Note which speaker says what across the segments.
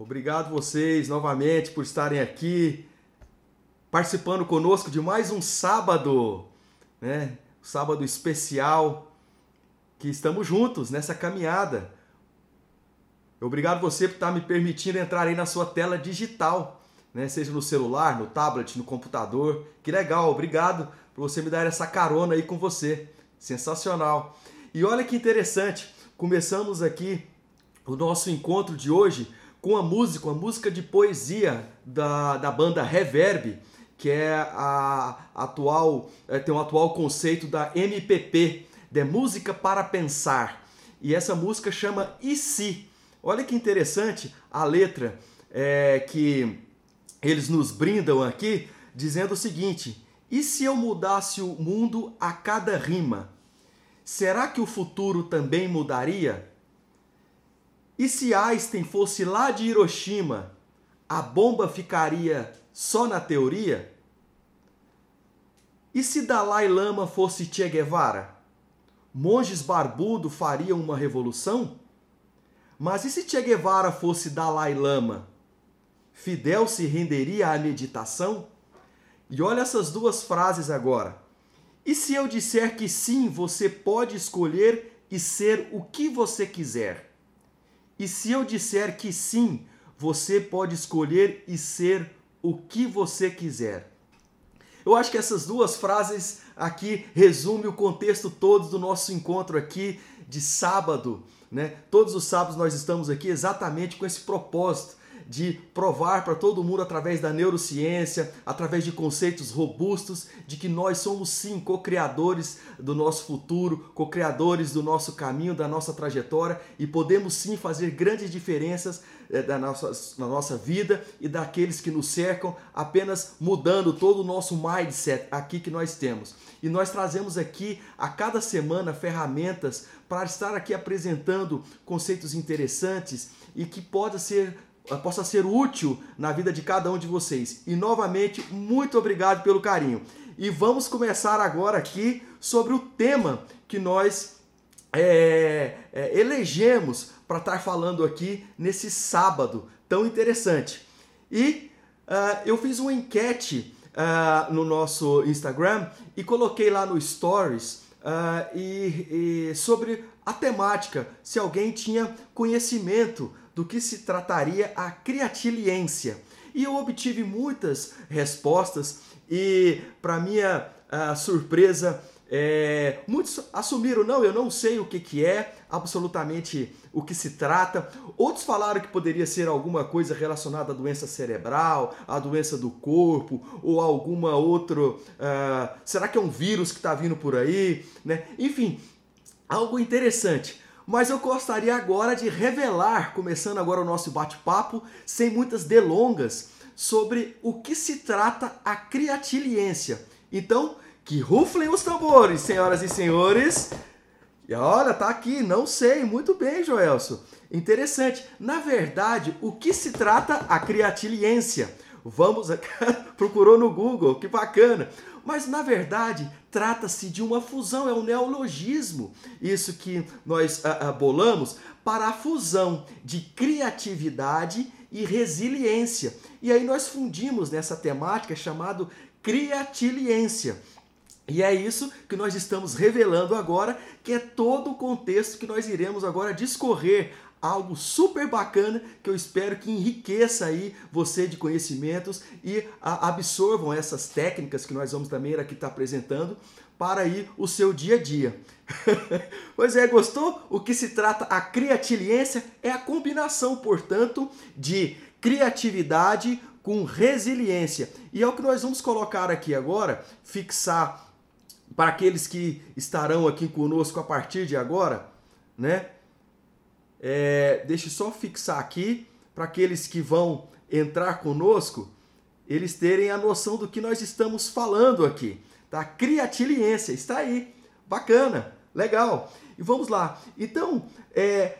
Speaker 1: Obrigado vocês novamente por estarem aqui participando conosco de mais um sábado, né? Sábado especial que estamos juntos nessa caminhada. Obrigado você por estar me permitindo entrar aí na sua tela digital, né? Seja no celular, no tablet, no computador. Que legal, obrigado por você me dar essa carona aí com você. Sensacional. E olha que interessante, começamos aqui o nosso encontro de hoje com a música, a música de poesia da, da banda Reverb, que é a atual é, tem um atual conceito da MPP, de música para pensar. E essa música chama E se? Olha que interessante a letra é, que eles nos brindam aqui, dizendo o seguinte: e se eu mudasse o mundo a cada rima? Será que o futuro também mudaria? E se Einstein fosse lá de Hiroshima, a bomba ficaria só na teoria? E se Dalai Lama fosse Che Guevara? Monges barbudo fariam uma revolução? Mas e se Che Guevara fosse Dalai Lama? Fidel se renderia à meditação? E olha essas duas frases agora. E se eu disser que sim, você pode escolher e ser o que você quiser? E se eu disser que sim, você pode escolher e ser o que você quiser? Eu acho que essas duas frases aqui resumem o contexto todo do nosso encontro aqui de sábado, né? Todos os sábados nós estamos aqui exatamente com esse propósito de provar para todo mundo através da neurociência, através de conceitos robustos, de que nós somos sim co-criadores do nosso futuro, co-criadores do nosso caminho, da nossa trajetória e podemos sim fazer grandes diferenças eh, da nossa, na nossa vida e daqueles que nos cercam, apenas mudando todo o nosso mindset aqui que nós temos. E nós trazemos aqui a cada semana ferramentas para estar aqui apresentando conceitos interessantes e que possa ser possa ser útil na vida de cada um de vocês. E novamente, muito obrigado pelo carinho. E vamos começar agora aqui sobre o tema que nós é, é, elegemos para estar falando aqui nesse sábado tão interessante. E uh, eu fiz uma enquete uh, no nosso Instagram e coloquei lá no Stories uh, e, e sobre a temática, se alguém tinha conhecimento do que se trataria a criatiliência. E eu obtive muitas respostas e, para minha uh, surpresa, é, muitos assumiram, não, eu não sei o que, que é, absolutamente o que se trata. Outros falaram que poderia ser alguma coisa relacionada à doença cerebral, à doença do corpo, ou alguma outra. Uh, será que é um vírus que está vindo por aí? Né? Enfim, algo interessante. Mas eu gostaria agora de revelar, começando agora o nosso bate-papo, sem muitas delongas, sobre o que se trata a criatiliência. Então, que ruflem os tambores, senhoras e senhores. E olha, tá aqui, não sei, muito bem, Joelso. Interessante. Na verdade, o que se trata a criatiliência? Vamos, procurou no Google, que bacana. Mas na verdade, trata-se de uma fusão, é um neologismo. Isso que nós ah, ah, bolamos para a fusão de criatividade e resiliência. E aí nós fundimos nessa temática chamado criatiliência. E é isso que nós estamos revelando agora, que é todo o contexto que nós iremos agora discorrer algo super bacana que eu espero que enriqueça aí você de conhecimentos e absorvam essas técnicas que nós vamos também aqui estar apresentando para aí o seu dia a dia. pois é, gostou? O que se trata a criatiliência é a combinação, portanto, de criatividade com resiliência. E é o que nós vamos colocar aqui agora, fixar para aqueles que estarão aqui conosco a partir de agora, né? É, deixa eu só fixar aqui para aqueles que vão entrar conosco, eles terem a noção do que nós estamos falando aqui. Tá? Criatiliência, está aí. Bacana, legal. E vamos lá. Então, é,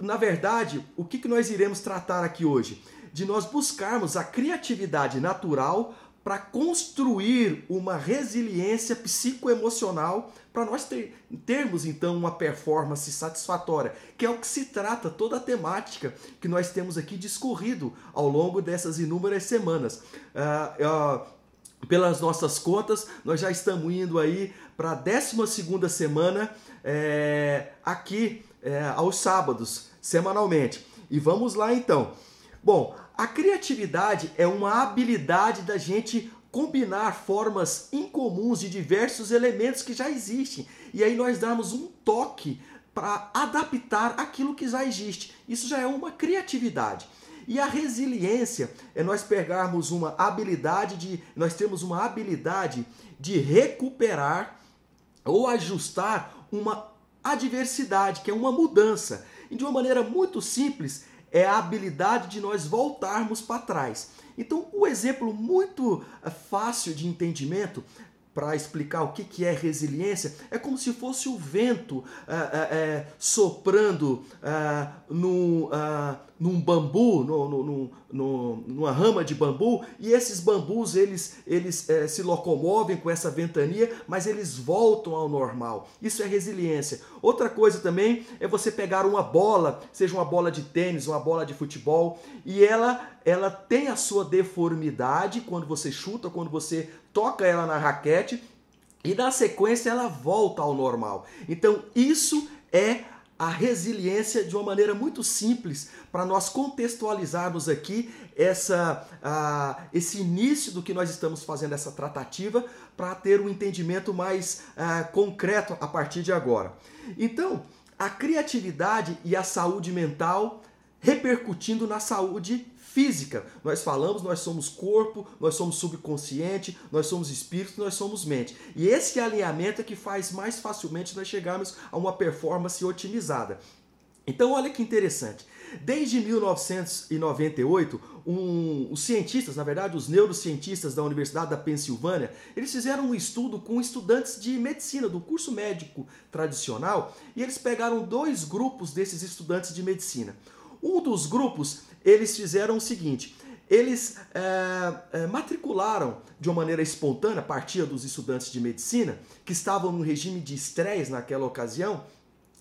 Speaker 1: na verdade, o que, que nós iremos tratar aqui hoje? De nós buscarmos a criatividade natural para construir uma resiliência psicoemocional para nós ter, termos então uma performance satisfatória, que é o que se trata toda a temática que nós temos aqui discorrido ao longo dessas inúmeras semanas. Uh, uh, pelas nossas contas, nós já estamos indo aí para a 12 semana é, aqui é, aos sábados, semanalmente. E vamos lá então. Bom, a criatividade é uma habilidade da gente combinar formas incomuns de diversos elementos que já existem. E aí nós damos um toque para adaptar aquilo que já existe. Isso já é uma criatividade. E a resiliência é nós pegarmos uma habilidade de nós temos uma habilidade de recuperar ou ajustar uma adversidade, que é uma mudança. E de uma maneira muito simples, é a habilidade de nós voltarmos para trás. Então, o exemplo muito eh, fácil de entendimento para explicar o que, que é resiliência, é como se fosse o vento é, é, soprando é, no, num bambu, no, no, no, numa rama de bambu, e esses bambus eles, eles se locomovem com essa ventania, mas eles voltam ao normal. Isso é resiliência. Outra coisa também é você pegar uma bola, seja uma bola de tênis, uma bola de futebol, e ela, ela tem a sua deformidade quando você chuta, quando você toca ela na raquete, e na sequência ela volta ao normal. Então isso é a resiliência de uma maneira muito simples para nós contextualizarmos aqui essa, uh, esse início do que nós estamos fazendo, essa tratativa, para ter um entendimento mais uh, concreto a partir de agora. Então, a criatividade e a saúde mental repercutindo na saúde física. Nós falamos, nós somos corpo, nós somos subconsciente, nós somos espírito, nós somos mente. E esse alinhamento é que faz mais facilmente nós chegarmos a uma performance otimizada. Então, olha que interessante. Desde 1998, um, os cientistas, na verdade, os neurocientistas da Universidade da Pensilvânia, eles fizeram um estudo com estudantes de medicina, do curso médico tradicional, e eles pegaram dois grupos desses estudantes de medicina. Um dos grupos, eles fizeram o seguinte: eles é, é, matricularam de uma maneira espontânea, partia dos estudantes de medicina, que estavam no regime de estresse naquela ocasião,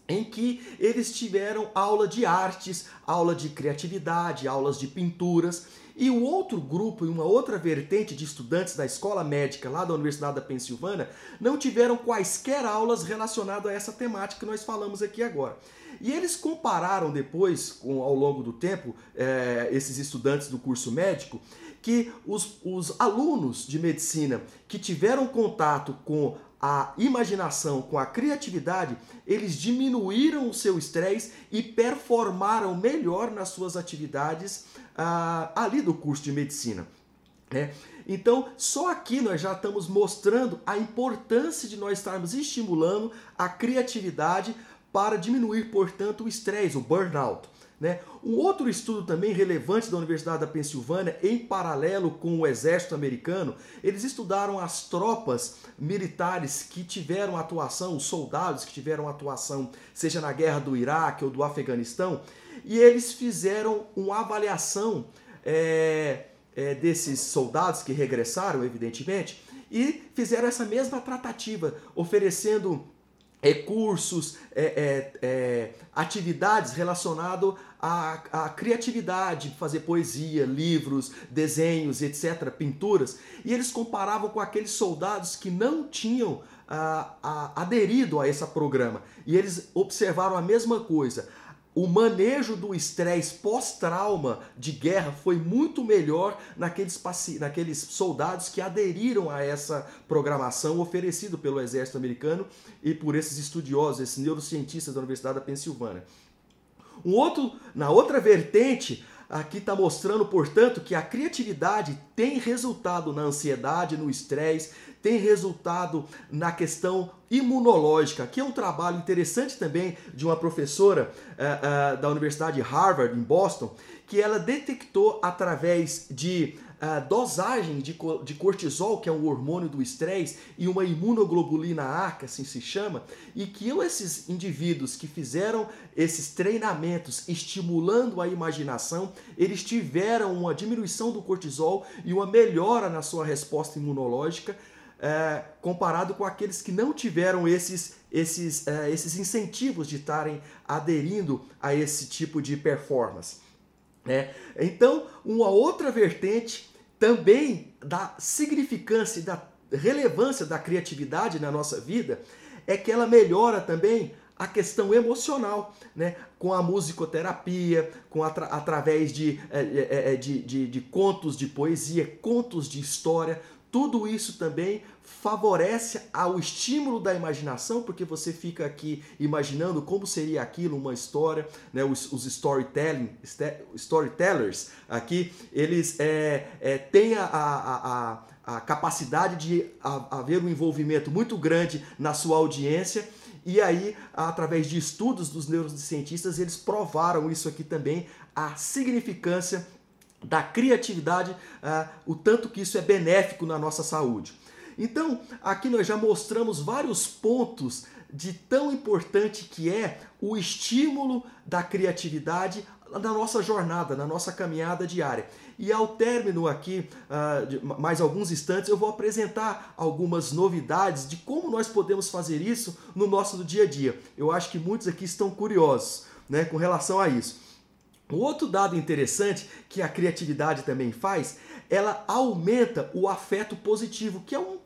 Speaker 1: em que eles tiveram aula de artes, aula de criatividade, aulas de pinturas. E o outro grupo e uma outra vertente de estudantes da escola médica lá da Universidade da Pensilvânia não tiveram quaisquer aulas relacionadas a essa temática que nós falamos aqui agora. E eles compararam depois, com, ao longo do tempo, é, esses estudantes do curso médico, que os, os alunos de medicina que tiveram contato com a imaginação, com a criatividade, eles diminuíram o seu estresse e performaram melhor nas suas atividades ah, ali do curso de medicina. É. Então, só aqui nós já estamos mostrando a importância de nós estarmos estimulando a criatividade para diminuir, portanto, o estresse, o burnout. Né? Um outro estudo também relevante da Universidade da Pensilvânia, em paralelo com o exército americano, eles estudaram as tropas militares que tiveram atuação, os soldados que tiveram atuação, seja na guerra do Iraque ou do Afeganistão, e eles fizeram uma avaliação é, é, desses soldados que regressaram, evidentemente, e fizeram essa mesma tratativa, oferecendo recursos, é, é, é, atividades relacionadas à, à, criatividade, fazer poesia, livros, desenhos, etc., pinturas, e eles comparavam com aqueles soldados que não tinham ah, aderido a esse programa, e eles observaram a mesma coisa o manejo do estresse pós-trauma de guerra foi muito melhor naqueles, naqueles soldados que aderiram a essa programação oferecida pelo exército americano e por esses estudiosos, esses neurocientistas da Universidade da Pensilvânia. Um outro, na outra vertente, aqui está mostrando, portanto, que a criatividade tem resultado na ansiedade, no estresse, tem resultado na questão imunológica. Aqui é um trabalho interessante também de uma professora uh, uh, da Universidade de Harvard, em Boston, que ela detectou através de uh, dosagem de, de cortisol, que é um hormônio do estresse, e uma imunoglobulina A, que assim se chama, e que esses indivíduos que fizeram esses treinamentos estimulando a imaginação, eles tiveram uma diminuição do cortisol e uma melhora na sua resposta imunológica. É, comparado com aqueles que não tiveram esses, esses, é, esses incentivos de estarem aderindo a esse tipo de performance. Né? Então, uma outra vertente também da significância e da relevância da criatividade na nossa vida é que ela melhora também a questão emocional, né? com a musicoterapia, com atra através de, é, é, de, de, de contos de poesia, contos de história, tudo isso também favorece ao estímulo da imaginação, porque você fica aqui imaginando como seria aquilo, uma história, né? os, os storytelling, storytellers aqui, eles é, é, têm a, a, a, a capacidade de haver um envolvimento muito grande na sua audiência e aí, através de estudos dos neurocientistas, eles provaram isso aqui também, a significância da criatividade, uh, o tanto que isso é benéfico na nossa saúde. Então, aqui nós já mostramos vários pontos de tão importante que é o estímulo da criatividade na nossa jornada, na nossa caminhada diária. E ao término aqui, uh, mais alguns instantes, eu vou apresentar algumas novidades de como nós podemos fazer isso no nosso dia a dia. Eu acho que muitos aqui estão curiosos né, com relação a isso. Um outro dado interessante que a criatividade também faz, ela aumenta o afeto positivo, que é um,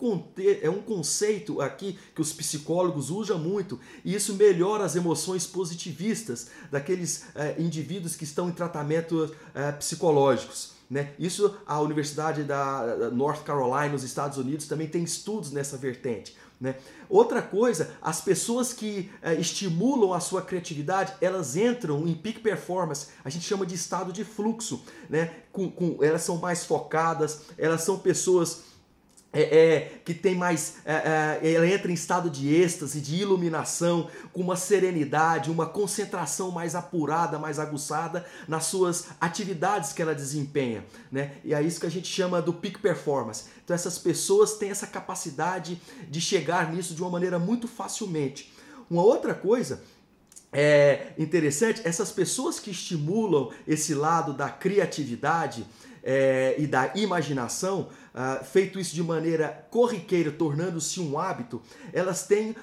Speaker 1: é um conceito aqui que os psicólogos usam muito, e isso melhora as emoções positivistas daqueles eh, indivíduos que estão em tratamentos eh, psicológicos. Né? Isso a Universidade da North Carolina, nos Estados Unidos, também tem estudos nessa vertente. Né? Outra coisa, as pessoas que é, estimulam a sua criatividade, elas entram em peak performance, a gente chama de estado de fluxo, né? Com, com, elas são mais focadas, elas são pessoas é, é, que tem mais. É, é, ela entra em estado de êxtase, de iluminação, com uma serenidade, uma concentração mais apurada, mais aguçada nas suas atividades que ela desempenha. Né? E é isso que a gente chama do peak performance. Então, essas pessoas têm essa capacidade de chegar nisso de uma maneira muito facilmente. Uma outra coisa é interessante, essas pessoas que estimulam esse lado da criatividade é, e da imaginação, uh, feito isso de maneira corriqueira, tornando-se um hábito, elas têm uh,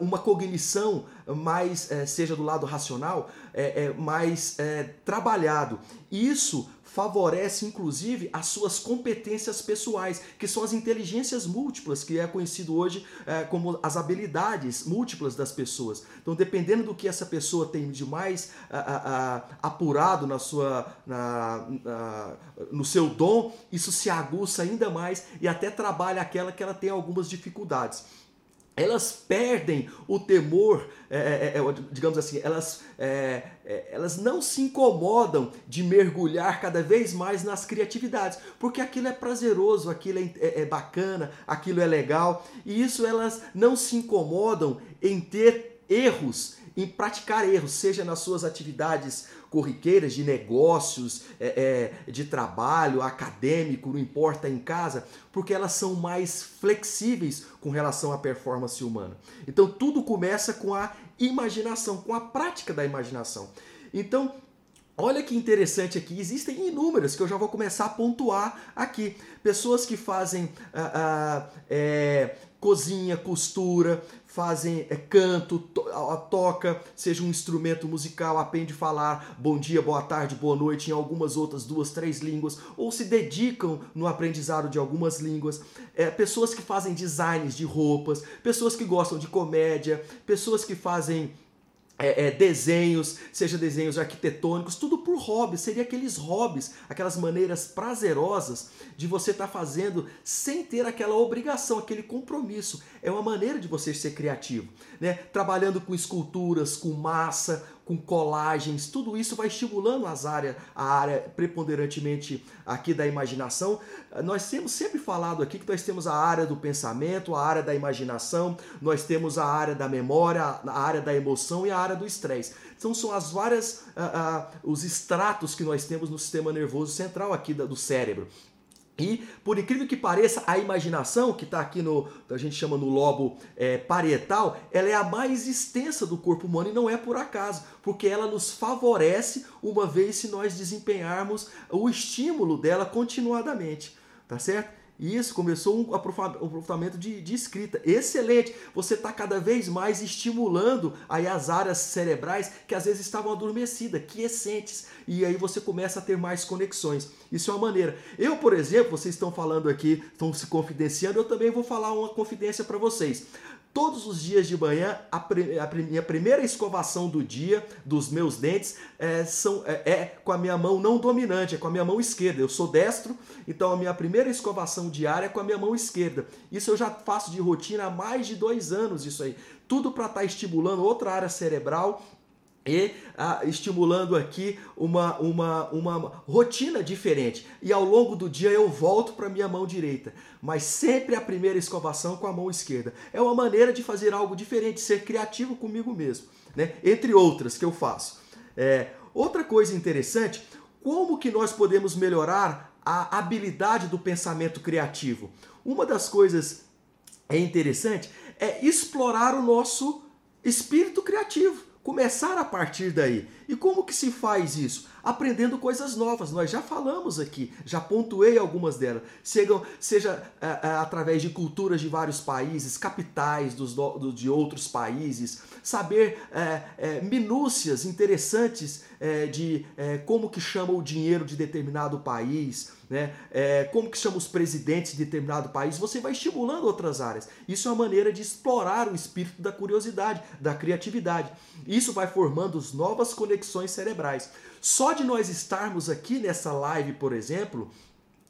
Speaker 1: uma cognição mais, uh, seja do lado racional, é, é mais trabalhado. Isso favorece inclusive as suas competências pessoais, que são as inteligências múltiplas, que é conhecido hoje é, como as habilidades múltiplas das pessoas. Então, dependendo do que essa pessoa tem de mais a, a, a, apurado na sua, na, na, no seu dom, isso se aguça ainda mais e até trabalha aquela que ela tem algumas dificuldades elas perdem o temor, é, é, é, é digamos assim, elas, é, é, elas não se incomodam de mergulhar cada vez mais nas criatividades, porque aquilo é prazeroso, aquilo é, bacana, aquilo é legal, e isso elas não se incomodam em ter erros, em praticar erros, seja nas suas atividades corriqueiras de negócios, é, é, de trabalho, acadêmico, não importa, em casa, porque elas são mais flexíveis com relação à performance humana. Então tudo começa com a imaginação, com a prática da imaginação. Então, Olha que interessante aqui, existem inúmeras que eu já vou começar a pontuar aqui. Pessoas que fazem ah, ah, é, cozinha, costura, fazem é, canto, to, toca, seja um instrumento musical, aprende a falar bom dia, boa tarde, boa noite em algumas outras duas, três línguas, ou se dedicam no aprendizado de algumas línguas. É, pessoas que fazem designs de roupas, pessoas que gostam de comédia, pessoas que fazem é, é, desenhos, seja desenhos arquitetônicos, tudo por hobby. Seria aqueles hobbies, aquelas maneiras prazerosas de você estar tá fazendo sem ter aquela obrigação, aquele compromisso. É uma maneira de você ser criativo, né? Trabalhando com esculturas, com massa, com colagens, tudo isso vai estimulando as áreas, a área preponderantemente aqui da imaginação. Nós temos sempre falado aqui que nós temos a área do pensamento, a área da imaginação, nós temos a área da memória, a área da emoção e a área do estresse. Então são as várias ah, ah, os estratos que nós temos no sistema nervoso central aqui do cérebro. E, por incrível que pareça, a imaginação, que está aqui no, a gente chama no lobo é, parietal, ela é a mais extensa do corpo humano e não é por acaso, porque ela nos favorece uma vez se nós desempenharmos o estímulo dela continuadamente, tá certo? Isso, começou um aprofundamento de, de escrita. Excelente! Você está cada vez mais estimulando aí as áreas cerebrais que às vezes estavam adormecidas, quiescentes. E aí você começa a ter mais conexões. Isso é uma maneira. Eu, por exemplo, vocês estão falando aqui, estão se confidenciando, eu também vou falar uma confidência para vocês. Todos os dias de manhã, a, a minha primeira escovação do dia dos meus dentes é, são, é, é, com a minha mão não dominante, é com a minha mão esquerda. Eu sou destro, então a minha primeira escovação diária é com a minha mão esquerda. Isso eu já faço de rotina há mais de dois anos, isso aí. Tudo para estar tá estimulando outra área cerebral e ah, estimulando aqui uma, uma, uma rotina diferente. E ao longo do dia eu volto para minha mão direita, mas sempre a primeira escovação com a mão esquerda. É uma maneira de fazer algo diferente, ser criativo comigo mesmo, né? entre outras que eu faço. É, outra coisa interessante, como que nós podemos melhorar a habilidade do pensamento criativo? Uma das coisas é interessante é explorar o nosso espírito criativo começar a partir daí. E como que se faz isso? Aprendendo coisas novas. Nós já falamos aqui, já pontuei algumas delas. Chegam, seja é, é, através de culturas de vários países, capitais dos, do, de outros países, saber é, é, minúcias interessantes é, de é, como que chama o dinheiro de determinado país, né? Como que chama os presidentes de determinado país, você vai estimulando outras áreas. Isso é uma maneira de explorar o espírito da curiosidade, da criatividade. Isso vai formando novas conexões cerebrais. Só de nós estarmos aqui nessa live, por exemplo,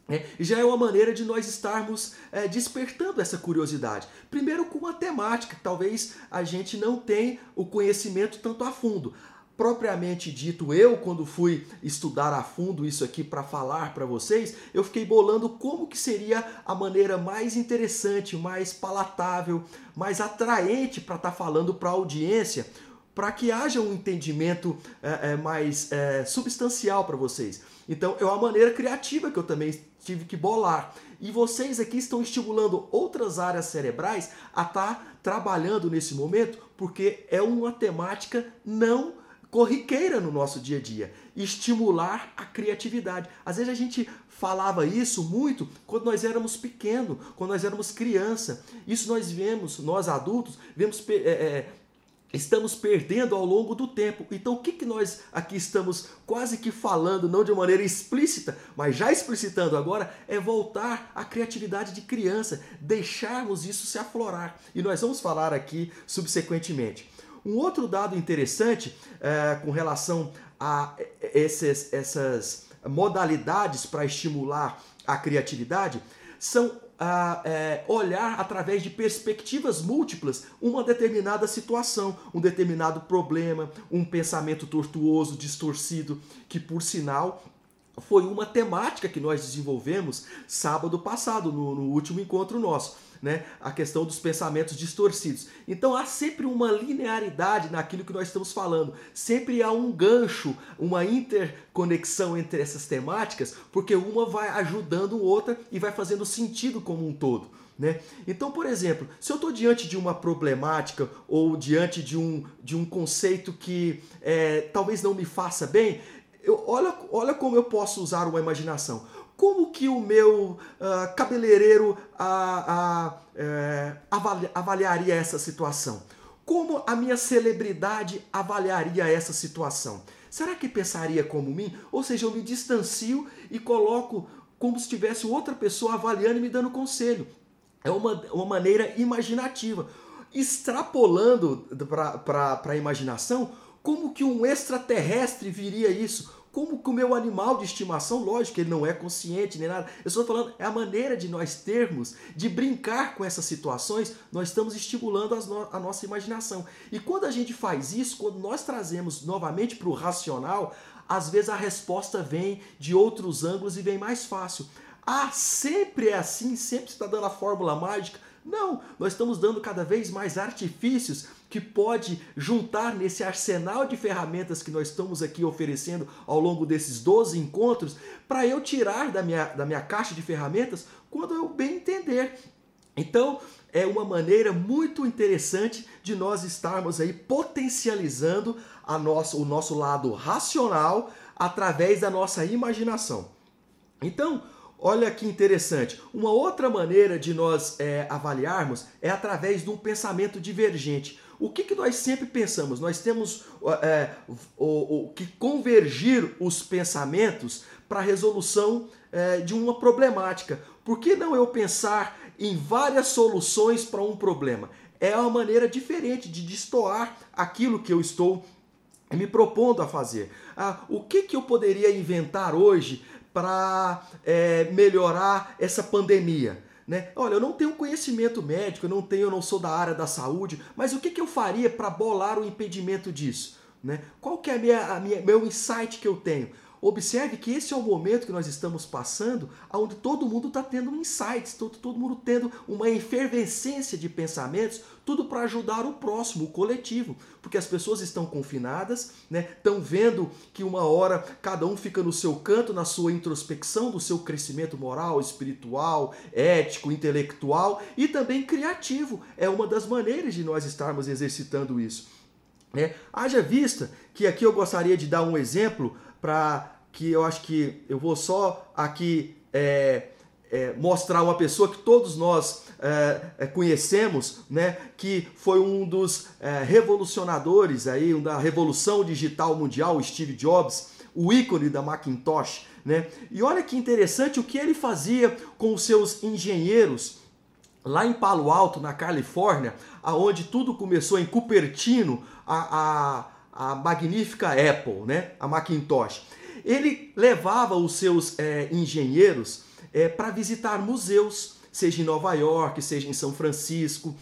Speaker 1: é, já é uma maneira de nós estarmos é, despertando essa curiosidade. Primeiro com uma temática, talvez a gente não tenha o conhecimento tanto a fundo. Propriamente dito, eu quando fui estudar a fundo isso aqui para falar para vocês, eu fiquei bolando como que seria a maneira mais interessante, mais palatável, mais atraente para estar tá falando para a audiência, para que haja um entendimento é, é, mais é, substancial para vocês. Então é uma maneira criativa que eu também tive que bolar. E vocês aqui estão estimulando outras áreas cerebrais a estar tá trabalhando nesse momento, porque é uma temática não corriqueira no nosso dia a dia. Estimular a criatividade. Às vezes a gente falava isso muito quando nós éramos pequenos, quando nós éramos criança. Isso nós vemos, nós adultos, vemos é, é, estamos perdendo ao longo do tempo. Então, o que, que nós aqui estamos quase que falando, não de maneira explícita, mas já explicitando agora, é voltar à criatividade de criança, deixarmos isso se aflorar. E nós vamos falar aqui subsequentemente. Um outro dado interessante é, com relação a esses, essas modalidades para estimular a criatividade são a é, olhar através de perspectivas múltiplas uma determinada situação, um determinado problema, um pensamento tortuoso, distorcido, que por sinal foi uma temática que nós desenvolvemos sábado passado, no, no último encontro nosso né, a questão dos pensamentos distorcidos. Então há sempre uma linearidade naquilo que nós estamos falando, sempre há um gancho, uma interconexão entre essas temáticas, porque uma vai ajudando outra e vai fazendo sentido como um todo. Né? Então, por exemplo, se eu estou diante de uma problemática ou diante de um, de um conceito que é, talvez não me faça bem, eu, olha, olha como eu posso usar uma imaginação como que o meu uh, cabeleireiro uh, uh, avali avaliaria essa situação? Como a minha celebridade avaliaria essa situação? Será que pensaria como mim? Ou seja, eu me distancio e coloco como se tivesse outra pessoa avaliando e me dando conselho. É uma, uma maneira imaginativa. Extrapolando para a imaginação, como que um extraterrestre viria isso? Como que o meu animal de estimação, lógico, ele não é consciente nem nada. Eu estou falando, é a maneira de nós termos, de brincar com essas situações, nós estamos estimulando no a nossa imaginação. E quando a gente faz isso, quando nós trazemos novamente para o racional, às vezes a resposta vem de outros ângulos e vem mais fácil. Ah, sempre é assim, sempre está dando a fórmula mágica. Não, nós estamos dando cada vez mais artifícios que pode juntar nesse arsenal de ferramentas que nós estamos aqui oferecendo ao longo desses 12 encontros, para eu tirar da minha, da minha caixa de ferramentas quando eu bem entender. Então, é uma maneira muito interessante de nós estarmos aí potencializando a nossa, o nosso lado racional através da nossa imaginação. Então, olha que interessante. Uma outra maneira de nós é, avaliarmos é através de um pensamento divergente. O que, que nós sempre pensamos? Nós temos é, o, o, que convergir os pensamentos para a resolução é, de uma problemática. Por que não eu pensar em várias soluções para um problema? É uma maneira diferente de destoar aquilo que eu estou me propondo a fazer. Ah, o que, que eu poderia inventar hoje para é, melhorar essa pandemia? Né? Olha, eu não tenho conhecimento médico, eu não tenho, eu não sou da área da saúde, mas o que, que eu faria para bolar o impedimento disso? Né? Qual que é a minha, a minha, meu insight que eu tenho? Observe que esse é o momento que nós estamos passando, onde todo mundo está tendo insights, todo, todo mundo tendo uma efervescência de pensamentos, tudo para ajudar o próximo, o coletivo, porque as pessoas estão confinadas, né? Estão vendo que uma hora cada um fica no seu canto, na sua introspecção do seu crescimento moral, espiritual, ético, intelectual e também criativo. É uma das maneiras de nós estarmos exercitando isso. É, haja vista que aqui eu gostaria de dar um exemplo para que eu acho que eu vou só aqui é, é, mostrar uma pessoa que todos nós é, é conhecemos, né, que foi um dos é, revolucionadores aí, da revolução digital mundial, Steve Jobs, o ícone da Macintosh, né? E olha que interessante o que ele fazia com os seus engenheiros lá em Palo Alto, na Califórnia, aonde tudo começou em Cupertino, a, a, a magnífica Apple, né? A Macintosh. Ele levava os seus é, engenheiros é, para visitar museus, seja em Nova York, seja em São Francisco,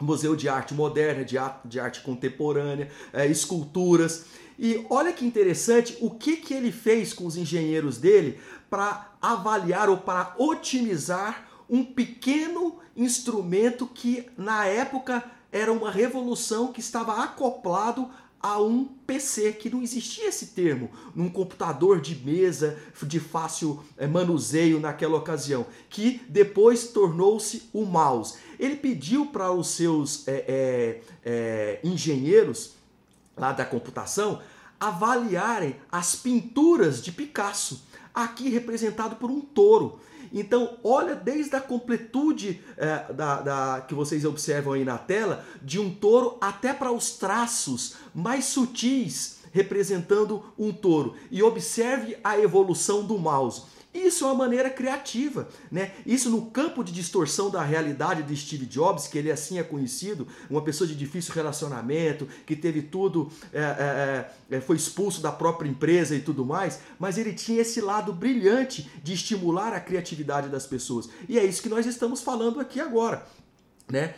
Speaker 1: Museu de Arte Moderna, de Arte, de arte Contemporânea, é, esculturas. E olha que interessante o que, que ele fez com os engenheiros dele para avaliar ou para otimizar um pequeno instrumento que na época era uma revolução que estava acoplado a um PC, que não existia esse termo, num computador de mesa de fácil eh, manuseio naquela ocasião, que depois tornou-se o mouse. Ele pediu para os seus é, é, engenheiros lá da computação avaliarem as pinturas de Picasso, aqui representado por um touro. Então, olha desde a completude é, da, da, que vocês observam aí na tela, de um touro até para os traços mais sutis representando um touro. E observe a evolução do mouse. Isso é uma maneira criativa, né? Isso no campo de distorção da realidade de Steve Jobs, que ele assim é conhecido, uma pessoa de difícil relacionamento, que teve tudo, é, é, é, foi expulso da própria empresa e tudo mais, mas ele tinha esse lado brilhante de estimular a criatividade das pessoas. E é isso que nós estamos falando aqui agora, né?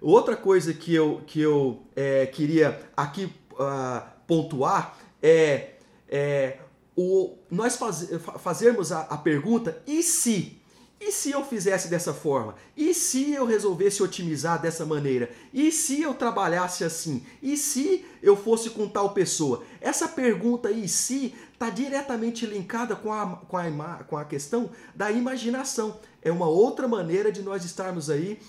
Speaker 1: Outra coisa que eu, que eu é, queria aqui uh, pontuar é, é o, nós faz, fazermos a, a pergunta: e se? E se eu fizesse dessa forma? E se eu resolvesse otimizar dessa maneira? E se eu trabalhasse assim? E se eu fosse com tal pessoa? Essa pergunta e se está diretamente linkada com a, com, a, com a questão da imaginação. É uma outra maneira de nós estarmos aí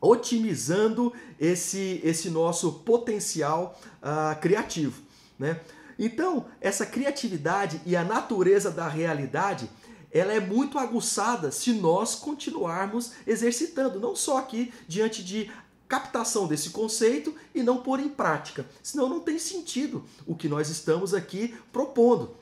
Speaker 1: otimizando esse, esse nosso potencial uh, criativo. Né? Então, essa criatividade e a natureza da realidade, ela é muito aguçada se nós continuarmos exercitando, não só aqui diante de captação desse conceito e não pôr em prática. Senão não tem sentido o que nós estamos aqui propondo.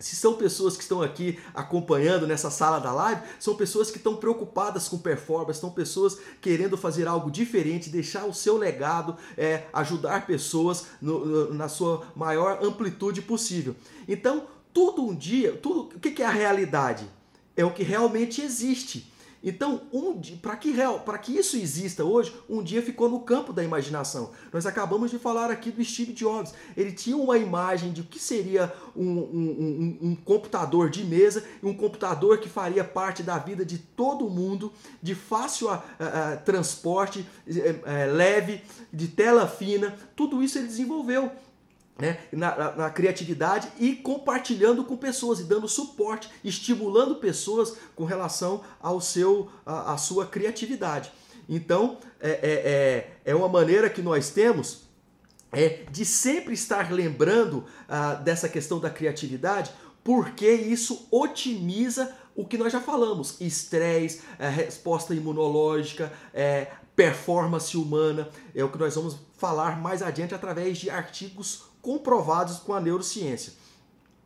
Speaker 1: Se são pessoas que estão aqui acompanhando nessa sala da live, são pessoas que estão preocupadas com performance, são pessoas querendo fazer algo diferente, deixar o seu legado, é, ajudar pessoas no, no, na sua maior amplitude possível. Então, tudo um dia, tudo, o que é a realidade? É o que realmente existe. Então, um para que, para que isso exista hoje, um dia ficou no campo da imaginação. Nós acabamos de falar aqui do Steve Jobs. Ele tinha uma imagem de o que seria um, um, um, um computador de mesa, um computador que faria parte da vida de todo mundo, de fácil uh, uh, transporte, uh, leve, de tela fina. Tudo isso ele desenvolveu né, na, na, criatividade e compartilhando com pessoas e dando suporte, estimulando pessoas com relação ao seu, a, a sua criatividade. Então, é, é, é, é uma maneira que nós temos é, de sempre estar lembrando ah, dessa questão da criatividade, porque isso otimiza o que nós já falamos: estresse, é, resposta imunológica, é, performance humana. É o que nós vamos falar mais adiante através de artigos comprovados com a neurociência.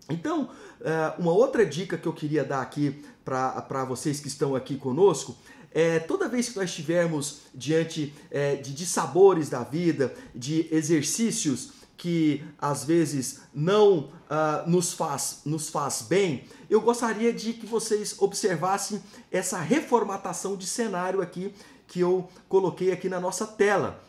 Speaker 1: Então, é, uma outra dica que eu queria dar aqui para vocês que estão aqui conosco é toda vez que nós estivermos diante é, de dissabores da vida, de exercícios que às vezes não uh, nos, faz, nos faz bem, eu gostaria de que vocês observassem essa reformatação de cenário aqui que eu coloquei aqui na nossa tela.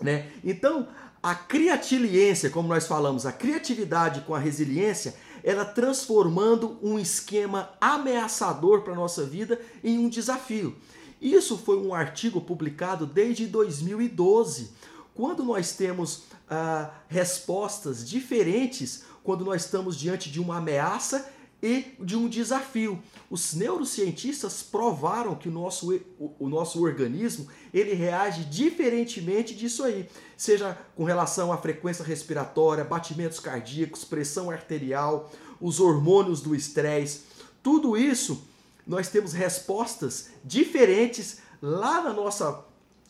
Speaker 1: Né? Então, a criatiliência, como nós falamos, a criatividade com a resiliência, ela transformando um esquema ameaçador para a nossa vida em um desafio. Isso foi um artigo publicado desde 2012, quando nós temos ah, respostas diferentes quando nós estamos diante de uma ameaça e de um desafio. Os neurocientistas provaram que o nosso, o, nosso organismo ele reage diferentemente disso aí, seja com relação à frequência respiratória, batimentos cardíacos, pressão arterial, os hormônios do estresse, tudo isso nós temos respostas diferentes lá na nossa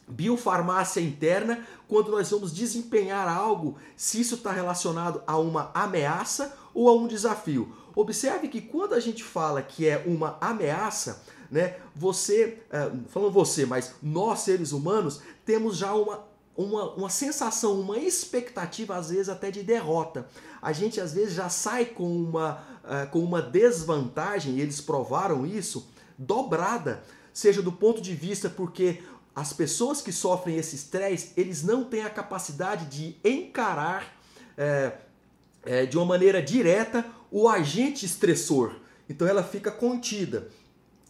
Speaker 1: biofarmácia interna quando nós vamos desempenhar algo, se isso está relacionado a uma ameaça ou a um desafio. Observe que quando a gente fala que é uma ameaça, né, você, uh, falando você, mas nós seres humanos temos já uma, uma, uma sensação, uma expectativa, às vezes até de derrota. A gente às vezes já sai com uma, uh, com uma desvantagem, e eles provaram isso, dobrada, seja do ponto de vista porque as pessoas que sofrem esse estresse, eles não têm a capacidade de encarar é, é, de uma maneira direta o agente estressor. Então ela fica contida.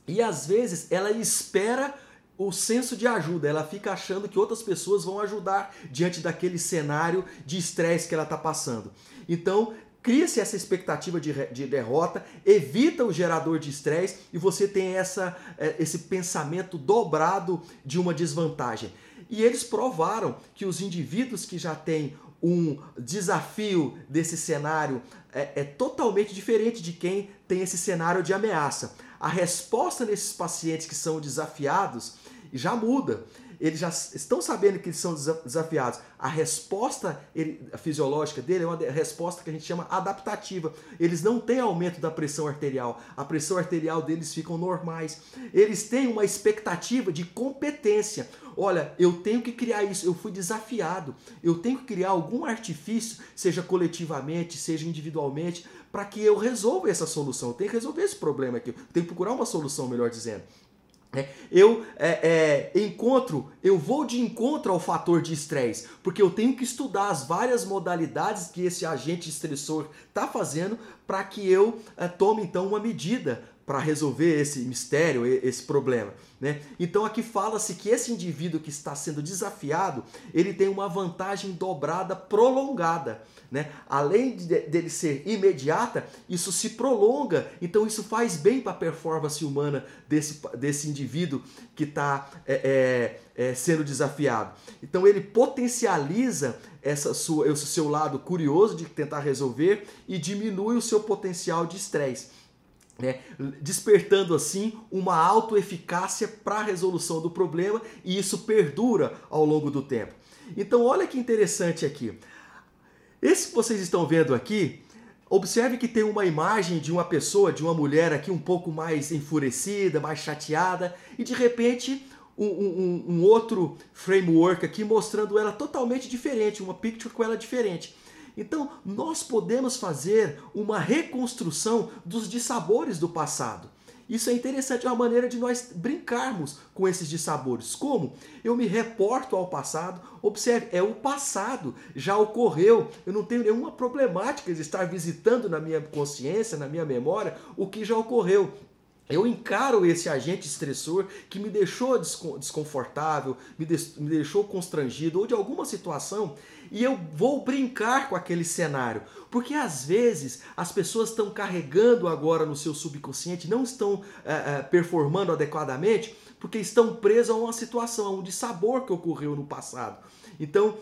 Speaker 1: E às vezes ela espera o senso de ajuda, ela fica achando que outras pessoas vão ajudar diante daquele cenário de estresse que ela está passando. Então, cria-se essa expectativa de, de, derrota, evita o gerador de estresse e você tem essa, é, esse pensamento dobrado de uma desvantagem. E eles provaram que os indivíduos que já têm um desafio desse cenário é, é, totalmente diferente de quem tem esse cenário de ameaça. A resposta nesses pacientes que são desafiados já muda eles já estão sabendo que eles são desafiados. A resposta a fisiológica dele é uma resposta que a gente chama adaptativa. Eles não têm aumento da pressão arterial. A pressão arterial deles ficam normais. Eles têm uma expectativa de competência. Olha, eu tenho que criar isso, eu fui desafiado. Eu tenho que criar algum artifício, seja coletivamente, seja individualmente, para que eu resolva essa solução. Eu tenho que resolver esse problema aqui. Eu tenho que procurar uma solução, melhor dizendo. É, eu é, é, encontro, eu vou de encontro ao fator de estresse, porque eu tenho que estudar as várias modalidades que esse agente estressor está fazendo para que eu é, tome então uma medida para resolver esse mistério, esse problema. Né? Então aqui fala-se que esse indivíduo que está sendo desafiado, ele tem uma vantagem dobrada prolongada. Né? Além de, dele ser imediata, isso se prolonga, então isso faz bem para a performance humana desse, desse indivíduo que está é, é, é, sendo desafiado. Então ele potencializa essa sua, esse seu lado curioso de tentar resolver e diminui o seu potencial de estresse né, despertando assim uma autoeficácia para a resolução do problema e isso perdura ao longo do tempo. Então, olha que interessante aqui. Esse que vocês estão vendo aqui, observe que tem uma imagem de uma pessoa, de uma mulher aqui um pouco mais enfurecida, mais chateada, e de repente um, um, um outro framework aqui mostrando ela totalmente diferente, uma picture com ela diferente. Então, nós podemos fazer uma reconstrução dos dissabores do passado. Isso é interessante, é uma maneira de nós brincarmos com esses dissabores. Como? Eu me reporto ao passado, observe, é o passado, já ocorreu, eu não tenho nenhuma problemática de estar visitando na minha consciência, na minha memória, o que já ocorreu. Eu encaro esse agente estressor que me deixou desconfortável, me, deixou constrangido ou de alguma situação e eu vou brincar com aquele cenário. Porque às vezes as pessoas estão carregando agora no seu subconsciente, não estão é, é, performando adequadamente, porque estão presas a uma situação, a um dissabor que ocorreu no passado. Então,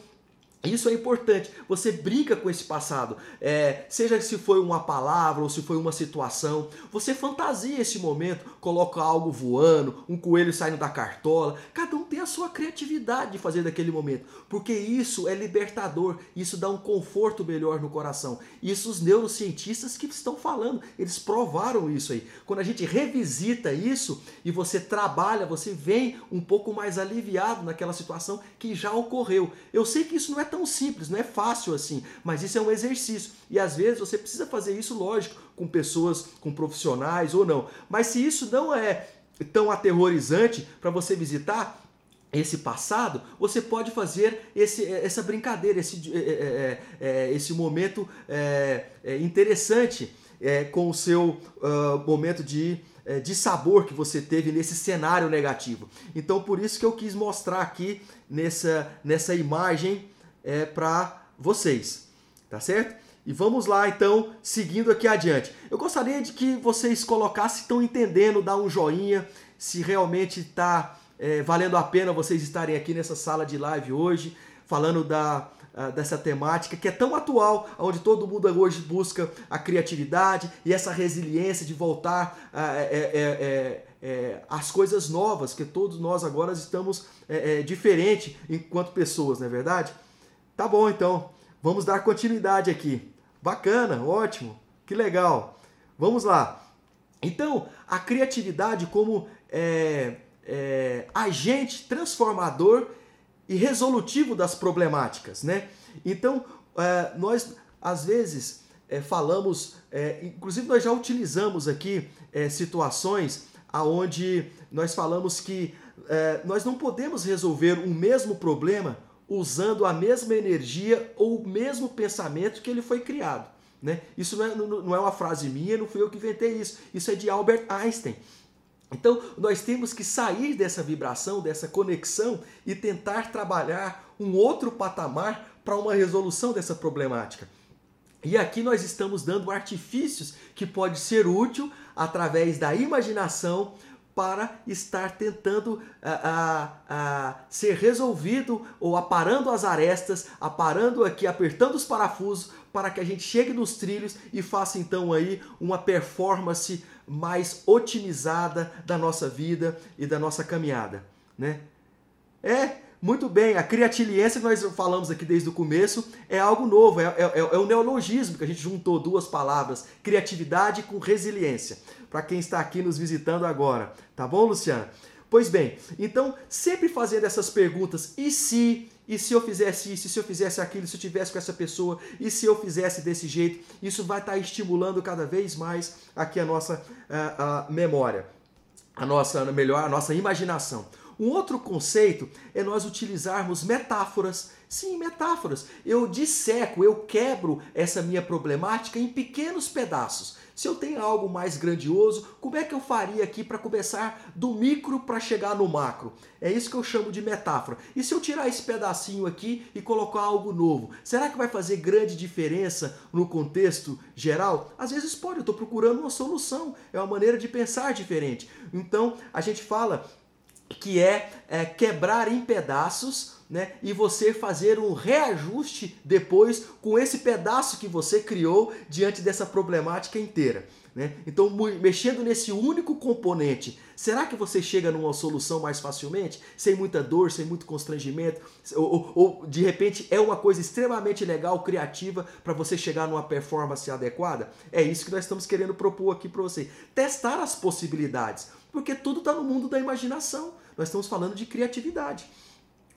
Speaker 1: isso é importante. Você brinca com esse passado, é, seja se foi uma palavra ou se foi uma situação. Você fantasia esse momento, coloca algo voando, um coelho saindo da cartola. Cada um tem a sua criatividade de fazer daquele momento, porque isso é libertador. Isso dá um conforto melhor no coração. Isso os neurocientistas que estão falando, eles provaram isso aí. Quando a gente revisita isso e você trabalha, você vem um pouco mais aliviado naquela situação que já ocorreu. Eu sei que isso não é tão simples, não é fácil assim, mas isso é um exercício. E às vezes você precisa fazer isso, lógico, com pessoas, com profissionais ou não. Mas se isso não é tão aterrorizante para você visitar, esse passado, você pode fazer esse, essa brincadeira, esse, é, é, esse momento é, interessante com o seu uh, momento de, de sabor que você teve nesse cenário negativo. Então, por isso que eu quis mostrar aqui nessa, nessa imagem é, para vocês, tá certo? E vamos lá então, seguindo aqui adiante. Eu gostaria de que vocês colocassem, estão entendendo, dá um joinha, se realmente está é, valendo a pena vocês estarem aqui nessa sala de live hoje, falando da, dessa temática que é tão atual, onde todo mundo hoje busca a criatividade e essa resiliência de voltar a, é, é, é, as coisas novas, que todos nós agora estamos é, é, diferente enquanto pessoas, não é verdade? Tá bom, então. Vamos dar continuidade aqui. Bacana, ótimo, que legal. Vamos lá. Então, a criatividade como é, é, agente transformador e resolutivo das problemáticas, né? Então, é, nós às vezes é, falamos, é, inclusive nós já utilizamos aqui é, situações aonde nós falamos que nós não podemos resolver um mesmo problema usando a mesma energia ou o mesmo pensamento que ele foi criado. Né? Isso não é, não é uma frase minha, não fui eu que inventei isso. Isso é de Albert Einstein. Então, nós temos que sair dessa vibração, dessa conexão e tentar trabalhar um outro patamar para uma resolução dessa problemática. E aqui nós estamos dando artifícios que pode ser útil através da imaginação, para estar tentando a, a, a, ser resolvido ou aparando as arestas, aparando aqui, apertando os parafusos para que a gente chegue nos trilhos e faça então aí uma performance mais otimizada da nossa vida e da nossa caminhada, né? É, muito bem, a criatiliência que nós falamos aqui desde o começo é algo novo, é, é, é um neologismo que a gente juntou duas palavras, criatividade com resiliência, para quem está aqui nos visitando agora. Tá bom, Luciana? Pois bem, então sempre fazendo essas perguntas, e se, e se eu fizesse isso, e se eu fizesse aquilo, se eu tivesse com essa pessoa, e se eu fizesse desse jeito, isso vai estar estimulando cada vez mais aqui a nossa a, a memória, a nossa, melhor, a nossa imaginação. Um outro conceito é nós utilizarmos metáforas. Sim, metáforas. Eu disseco, eu quebro essa minha problemática em pequenos pedaços. Se eu tenho algo mais grandioso, como é que eu faria aqui para começar do micro para chegar no macro? É isso que eu chamo de metáfora. E se eu tirar esse pedacinho aqui e colocar algo novo, será que vai fazer grande diferença no contexto geral? Às vezes pode, eu estou procurando uma solução, é uma maneira de pensar diferente. Então a gente fala que é, é quebrar em pedaços né, e você fazer um reajuste depois com esse pedaço que você criou diante dessa problemática inteira. Né? Então, mexendo nesse único componente, será que você chega numa solução mais facilmente? Sem muita dor, sem muito constrangimento? Ou, ou, ou de repente é uma coisa extremamente legal, criativa, para você chegar numa performance adequada? É isso que nós estamos querendo propor aqui para você. Testar as possibilidades, porque tudo está no mundo da imaginação. Nós estamos falando de criatividade.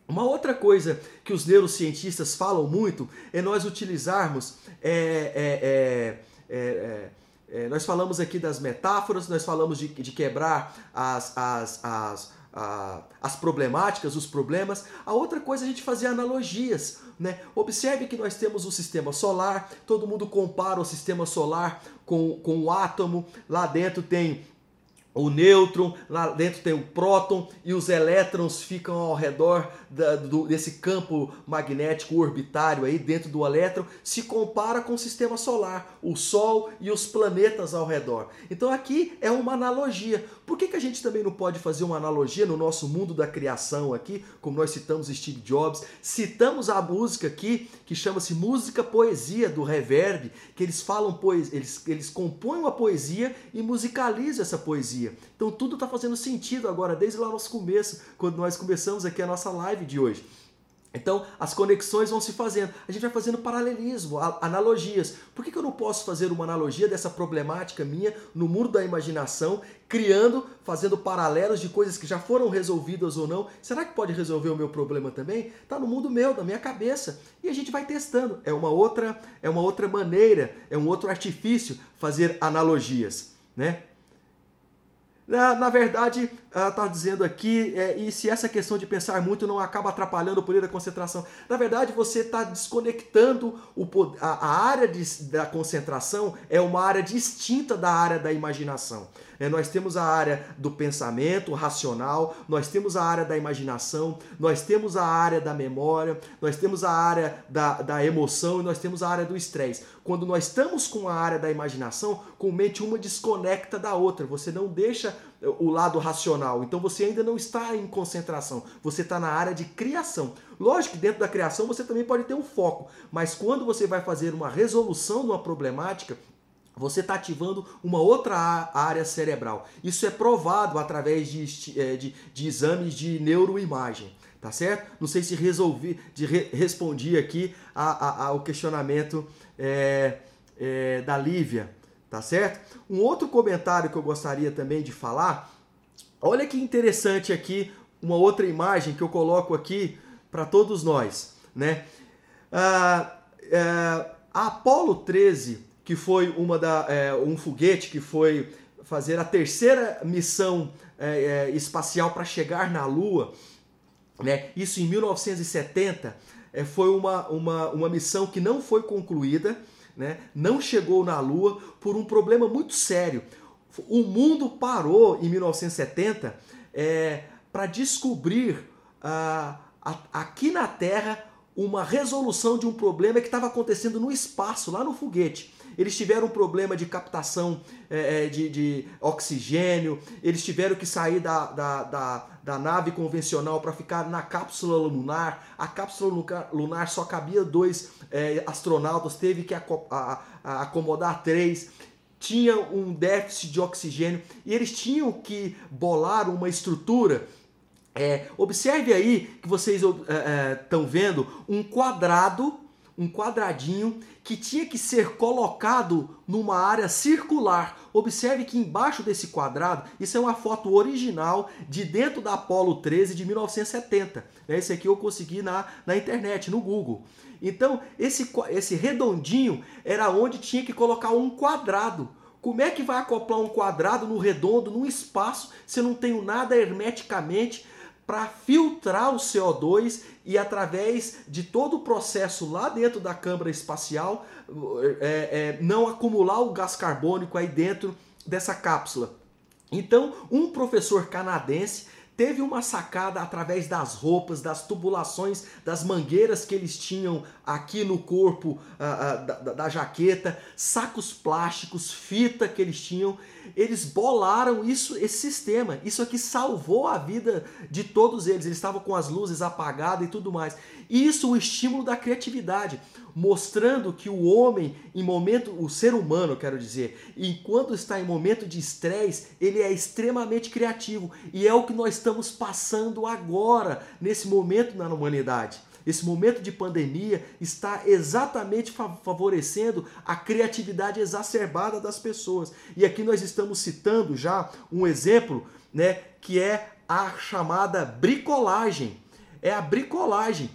Speaker 1: Uma outra coisa que os neurocientistas falam muito é nós utilizarmos é, é, é, é, é, nós falamos aqui das metáforas, nós falamos de, de quebrar as, as, as, a, as problemáticas, os problemas. A outra coisa é a gente fazer analogias. Né? Observe que nós temos o sistema solar, todo mundo compara o sistema solar com, com o átomo, lá dentro tem o nêutron, lá dentro tem o próton e os elétrons ficam ao redor da, do, desse campo magnético orbitário aí dentro do elétron, se compara com o sistema solar, o Sol e os planetas ao redor. Então aqui é uma analogia. Por que, que a gente também não pode fazer uma analogia no nosso mundo da criação aqui, como nós citamos Steve Jobs, citamos a música aqui que chama-se Música Poesia do Reverb, que eles falam poesia, eles, eles compõem uma poesia e musicalizam essa poesia. Então tudo está fazendo sentido agora, desde lá no nosso começo, quando nós começamos aqui a nossa live de hoje. Então as conexões vão se fazendo, a gente vai fazendo paralelismo, analogias. Por que, que eu não posso fazer uma analogia dessa problemática minha no mundo da imaginação, criando, fazendo paralelos de coisas que já foram resolvidas ou não? Será que pode resolver o meu problema também? Está no mundo meu, na minha cabeça. E a gente vai testando. É uma outra, é uma outra maneira, é um outro artifício fazer analogias, né? Na, verdade, está dizendo aqui, é, e se essa questão de pensar muito não acaba atrapalhando o poder da concentração? Na verdade, você está desconectando o, a, a área de, da concentração, é uma área distinta da área da imaginação. É, nós temos a área do pensamento racional, nós temos a área da imaginação, nós temos a área da memória, nós temos a área da, da emoção e nós temos a área do estresse. Quando nós estamos com a área da imaginação, com mente uma desconecta da outra, você não deixa o lado racional. Então você ainda não está em concentração, você está na área de criação. Lógico que dentro da criação você também pode ter um foco, mas quando você vai fazer uma resolução de uma problemática, você está ativando uma outra área cerebral. Isso é provado através de, é, de, de exames de neuroimagem. Tá certo? Não sei se resolvi, de re, respondi aqui a, a, ao questionamento é, é, da Lívia. Tá certo? Um outro comentário que eu gostaria também de falar. Olha que interessante aqui, uma outra imagem que eu coloco aqui para todos nós. Né? Ah, é, a Apollo 13 que foi uma da, é, um foguete que foi fazer a terceira missão é, é, espacial para chegar na Lua, né? isso em 1970, é, foi uma, uma, uma missão que não foi concluída, né? não chegou na Lua por um problema muito sério. O mundo parou em 1970 é, para descobrir ah, a, aqui na Terra uma resolução de um problema que estava acontecendo no espaço, lá no foguete. Eles tiveram um problema de captação é, é, de, de, oxigênio, eles tiveram que sair da, da, da, da nave convencional para ficar na cápsula lunar. A cápsula lunar só cabia dois é, astronautas, teve que acomodar três tinha um déficit de oxigênio e eles tinham que bolar uma estrutura. É, observe aí que vocês estão é, é vendo um quadrado um quadradinho que tinha que ser colocado numa área circular. Observe que embaixo desse quadrado, isso é uma foto original de dentro da Apollo 13 de 1970. Né? Esse aqui eu consegui na, na internet, no Google. Então, esse, esse redondinho era onde tinha que colocar um quadrado. Como é que vai acoplar um quadrado no redondo, num espaço, se não tenho nada hermeticamente para filtrar o CO2 e através de todo o processo lá dentro da câmara espacial é, é, não acumular o gás carbônico aí dentro dessa cápsula. Então, um professor canadense teve uma sacada através das roupas, das tubulações, das mangueiras que eles tinham aqui no corpo uh, uh, da, da, jaqueta, sacos plásticos, fita que eles tinham. Eles bolaram isso, esse sistema. Isso aqui salvou a vida de todos eles. Eles estavam com as luzes apagadas e tudo mais. Isso o estímulo da criatividade mostrando que o homem, em momento, o ser humano, quero dizer, enquanto está em momento de estresse, ele é extremamente criativo e é o que nós estamos passando agora, nesse momento na humanidade. Esse momento de pandemia está exatamente favorecendo a criatividade exacerbada das pessoas. E aqui nós estamos citando já um exemplo, né, que é a chamada bricolagem. É a bricolagem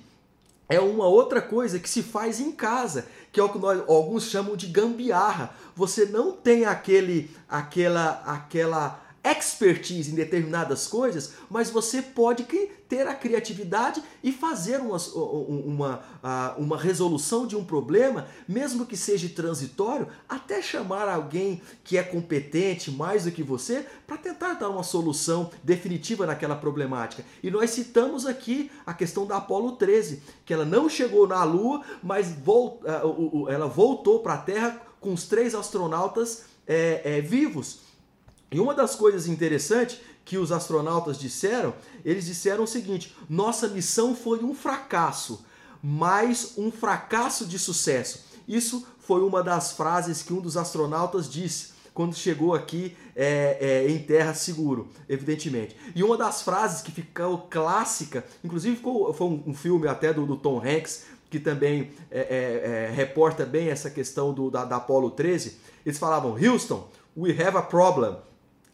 Speaker 1: é uma outra coisa que se faz em casa, que é o que nós, alguns chamam de gambiarra. Você não tem aquele, aquela, aquela expertise em determinadas coisas, mas você pode ter a criatividade e fazer uma, uma, uma resolução de um problema, mesmo que seja transitório, até chamar alguém que é competente mais do que você para tentar dar uma solução definitiva naquela problemática. E nós citamos aqui a questão da Apolo 13, que ela não chegou na Lua, mas ela voltou para a Terra com os três astronautas é, é, vivos. E uma das coisas interessantes que os astronautas disseram, eles disseram o seguinte: nossa missão foi um fracasso, mas um fracasso de sucesso. Isso foi uma das frases que um dos astronautas disse quando chegou aqui é, é, em terra seguro, evidentemente. E uma das frases que ficou clássica, inclusive ficou, foi um, um filme até do, do, Tom Hanks, que também é, é, é reporta bem essa questão do, da, da Apollo 13, eles falavam, Houston, we have a problem.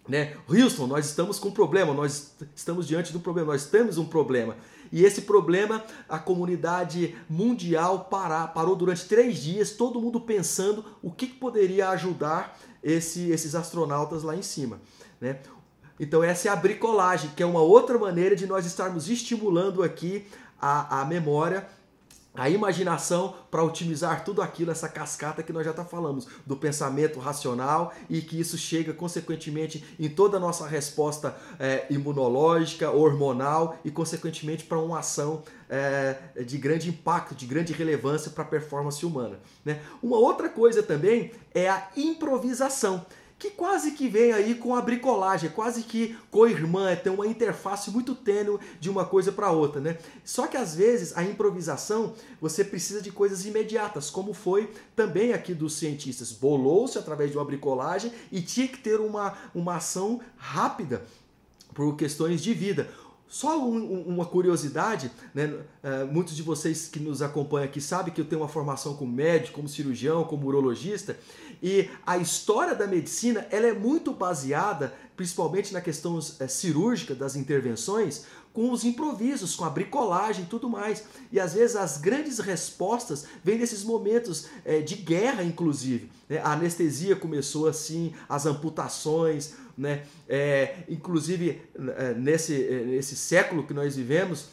Speaker 1: Né? Houston, nós estamos com um problema, nós estamos diante de um problema, nós temos um problema. E esse problema, a comunidade mundial parar, parou durante três dias, todo mundo pensando o que poderia ajudar esse, esses astronautas lá em cima. Né? Então essa é a bricolagem, que é uma outra maneira de nós estarmos estimulando aqui a, a memória a imaginação para otimizar tudo aquilo, essa cascata que nós já tá falamos, do pensamento racional e que isso chega consequentemente em toda a nossa resposta é, imunológica, hormonal e consequentemente para uma ação é, de grande impacto, de grande relevância para a performance humana. Né? Uma outra coisa também é a improvisação que quase que vem aí com a bricolagem, quase que co-irmã, é tem uma interface muito tênue de uma coisa para outra, né? Só que às vezes a improvisação você precisa de coisas imediatas, como foi também aqui dos cientistas. Bolou-se através de uma bricolagem e tinha que ter uma, uma ação rápida por questões de vida. Só um, uma curiosidade, né? Uh, muitos de vocês que nos acompanham aqui sabem que eu tenho uma formação como médico, como cirurgião, como urologista, e a história da medicina ela é muito baseada, principalmente na questão é, cirúrgica das intervenções, com os improvisos, com a bricolagem e tudo mais. E às vezes as grandes respostas vêm desses momentos é, de guerra, inclusive. Né? A anestesia começou assim, as amputações, né? É, inclusive nesse, nesse século que nós vivemos,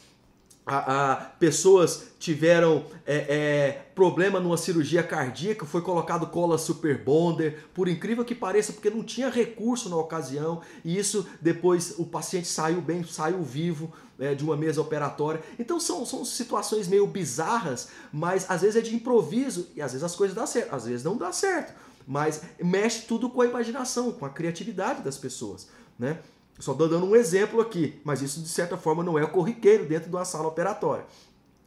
Speaker 1: a, a, pessoas tiveram é, é, problema numa cirurgia cardíaca, foi colocado cola super bonder, por incrível que pareça, porque não tinha recurso na ocasião, e isso depois o paciente saiu bem, saiu vivo é, de uma mesa operatória. Então são, são situações meio bizarras, mas às vezes é de improviso e às vezes as coisas dão certo, às vezes não dá certo, mas mexe tudo com a imaginação, com a criatividade das pessoas, né? Só estou dando um exemplo aqui, mas isso de certa forma não é corriqueiro dentro de uma sala operatória.